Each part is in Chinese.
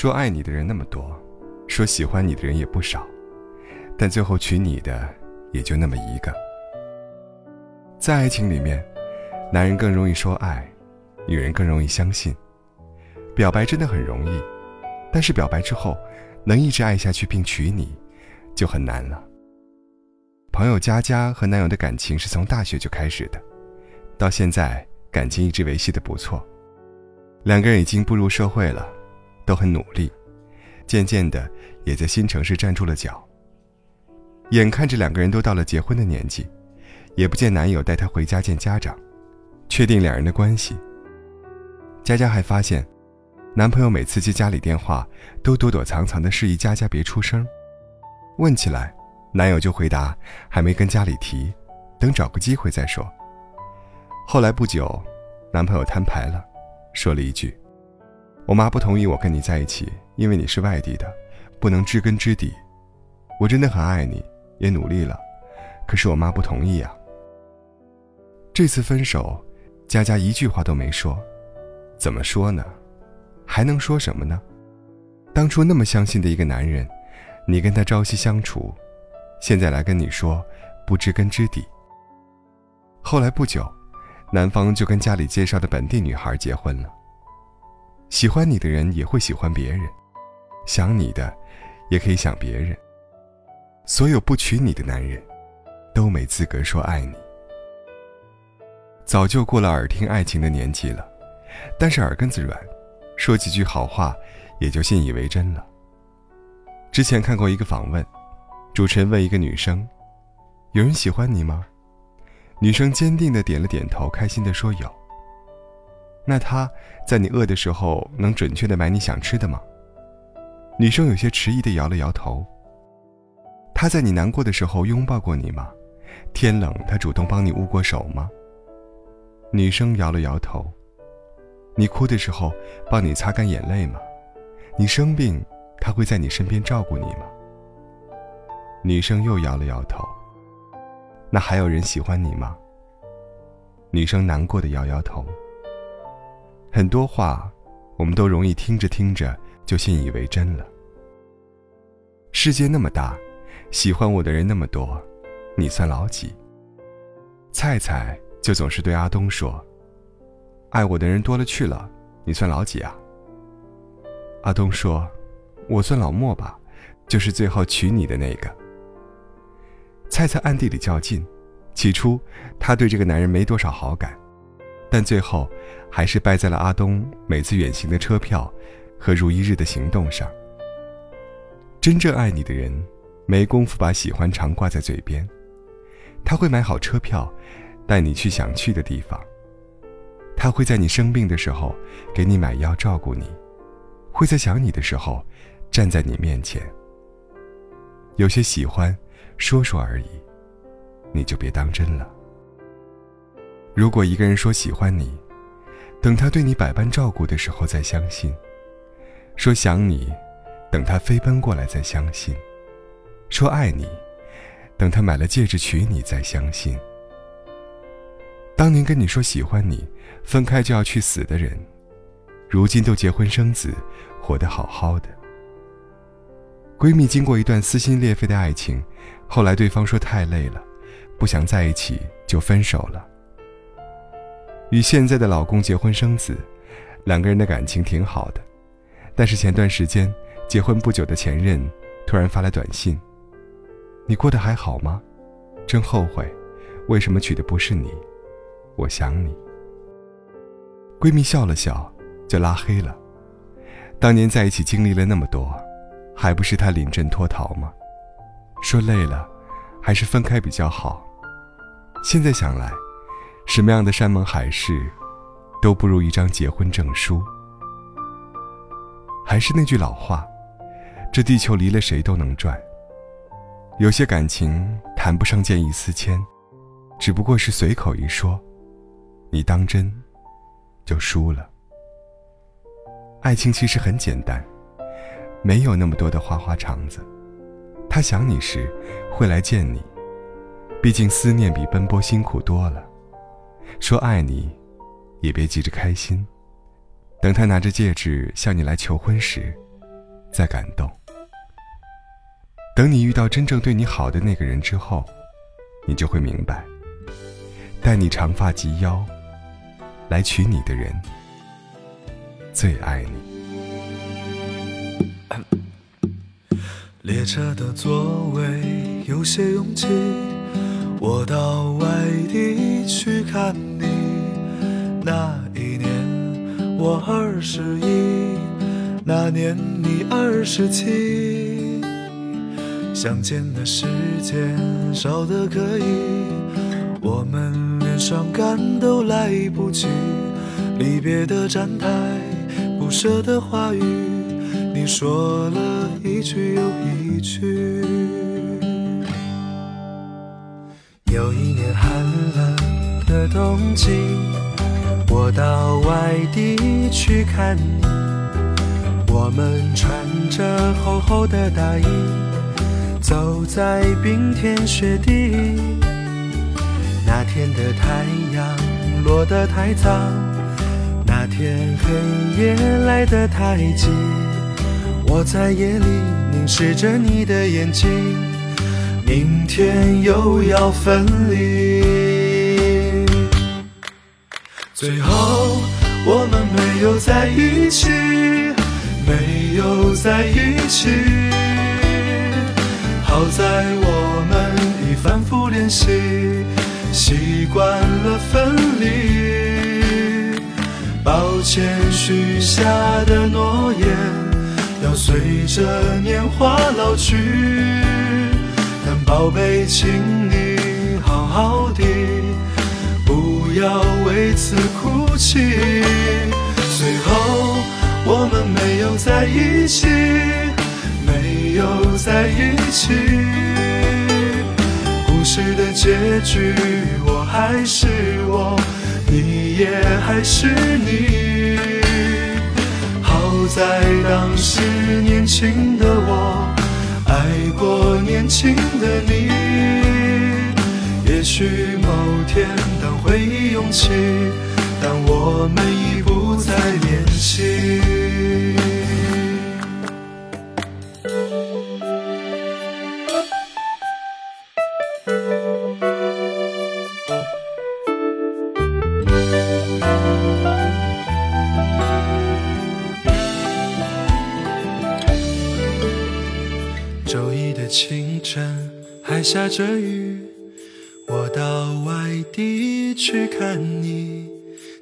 说爱你的人那么多，说喜欢你的人也不少，但最后娶你的也就那么一个。在爱情里面，男人更容易说爱，女人更容易相信。表白真的很容易，但是表白之后，能一直爱下去并娶你，就很难了。朋友佳佳和男友的感情是从大学就开始的，到现在感情一直维系的不错。两个人已经步入社会了，都很努力，渐渐的也在新城市站住了脚。眼看着两个人都到了结婚的年纪，也不见男友带她回家见家长，确定两人的关系。佳佳还发现，男朋友每次接家里电话都躲躲藏藏的示意佳佳别出声，问起来。男友就回答：“还没跟家里提，等找个机会再说。”后来不久，男朋友摊牌了，说了一句：“我妈不同意我跟你在一起，因为你是外地的，不能知根知底。我真的很爱你，也努力了，可是我妈不同意啊。”这次分手，佳佳一句话都没说，怎么说呢？还能说什么呢？当初那么相信的一个男人，你跟他朝夕相处。现在来跟你说，不知根知底。后来不久，男方就跟家里介绍的本地女孩结婚了。喜欢你的人也会喜欢别人，想你的，也可以想别人。所有不娶你的男人，都没资格说爱你。早就过了耳听爱情的年纪了，但是耳根子软，说几句好话，也就信以为真了。之前看过一个访问。主持人问一个女生：“有人喜欢你吗？”女生坚定的点了点头，开心的说：“有。”那他在你饿的时候能准确的买你想吃的吗？女生有些迟疑的摇了摇头。他在你难过的时候拥抱过你吗？天冷他主动帮你捂过手吗？女生摇了摇头。你哭的时候帮你擦干眼泪吗？你生病他会在你身边照顾你吗？女生又摇了摇头。那还有人喜欢你吗？女生难过的摇摇头。很多话，我们都容易听着听着就信以为真了。世界那么大，喜欢我的人那么多，你算老几？菜菜就总是对阿东说：“爱我的人多了去了，你算老几啊？”阿东说：“我算老莫吧，就是最后娶你的那个。”菜菜暗地里较劲，起初她对这个男人没多少好感，但最后还是败在了阿东每次远行的车票和如一日的行动上。真正爱你的人，没工夫把喜欢常挂在嘴边，他会买好车票，带你去想去的地方。他会在你生病的时候给你买药照顾你，会在想你的时候站在你面前。有些喜欢。说说而已，你就别当真了。如果一个人说喜欢你，等他对你百般照顾的时候再相信；说想你，等他飞奔过来再相信；说爱你，等他买了戒指娶你再相信。当年跟你说喜欢你，分开就要去死的人，如今都结婚生子，活得好好的。闺蜜经过一段撕心裂肺的爱情。后来对方说太累了，不想在一起，就分手了。与现在的老公结婚生子，两个人的感情挺好的。但是前段时间结婚不久的前任突然发来短信：“你过得还好吗？真后悔，为什么娶的不是你？我想你。”闺蜜笑了笑，就拉黑了。当年在一起经历了那么多，还不是他临阵脱逃吗？说累了，还是分开比较好。现在想来，什么样的山盟海誓，都不如一张结婚证书。还是那句老话，这地球离了谁都能转。有些感情谈不上见异思迁，只不过是随口一说，你当真，就输了。爱情其实很简单，没有那么多的花花肠子。他想你时，会来见你。毕竟思念比奔波辛苦多了。说爱你，也别急着开心。等他拿着戒指向你来求婚时，再感动。等你遇到真正对你好的那个人之后，你就会明白，待你长发及腰，来娶你的人，最爱你。列车的座位有些拥挤，我到外地去看你。那一年我二十一，那年你二十七。相见的时间少得可以，我们连伤感都来不及。离别的站台，不舍的话语，你说了一句又一句。有一年寒冷的冬季，我到外地去看你，我们穿着厚厚的大衣，走在冰天雪地。那天的太阳落得太早，那天黑夜来得太急，我在夜里凝视着你的眼睛，明天又要分离。最后我们没有在一起，没有在一起。好在我们已反复练习，习惯了分离。抱歉许下的诺言，要随着年华老去。宝贝，请你好好的。不要为此哭泣。最后我们没有在一起，没有在一起。故事的结局，我还是我，你也还是你。好在当时年轻的我，爱过年轻的你。也许某天，当回忆涌起，当我们已不再联系。清晨，还下着雨。我到外地去看你，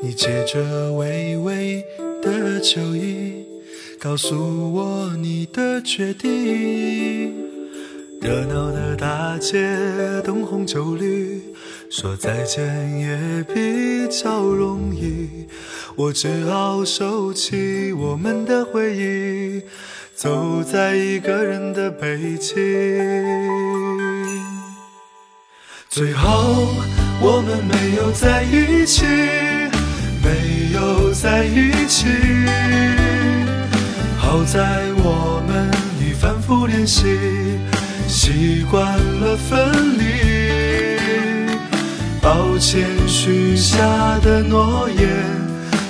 你借着微微的酒意，告诉我你的决定。热闹的大街，灯红酒绿，说再见也比较容易。我只好收起我们的回忆，走在一个人的北京。最后我们没有在一起，没有在一起。好在我们已反复练习，习惯了分离。抱歉许下的诺言，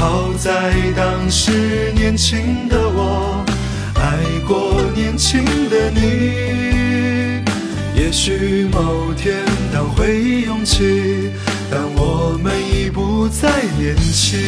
好在当时年轻的我，爱过年轻的你。也许某天，当回忆涌起，但我们已不再年轻。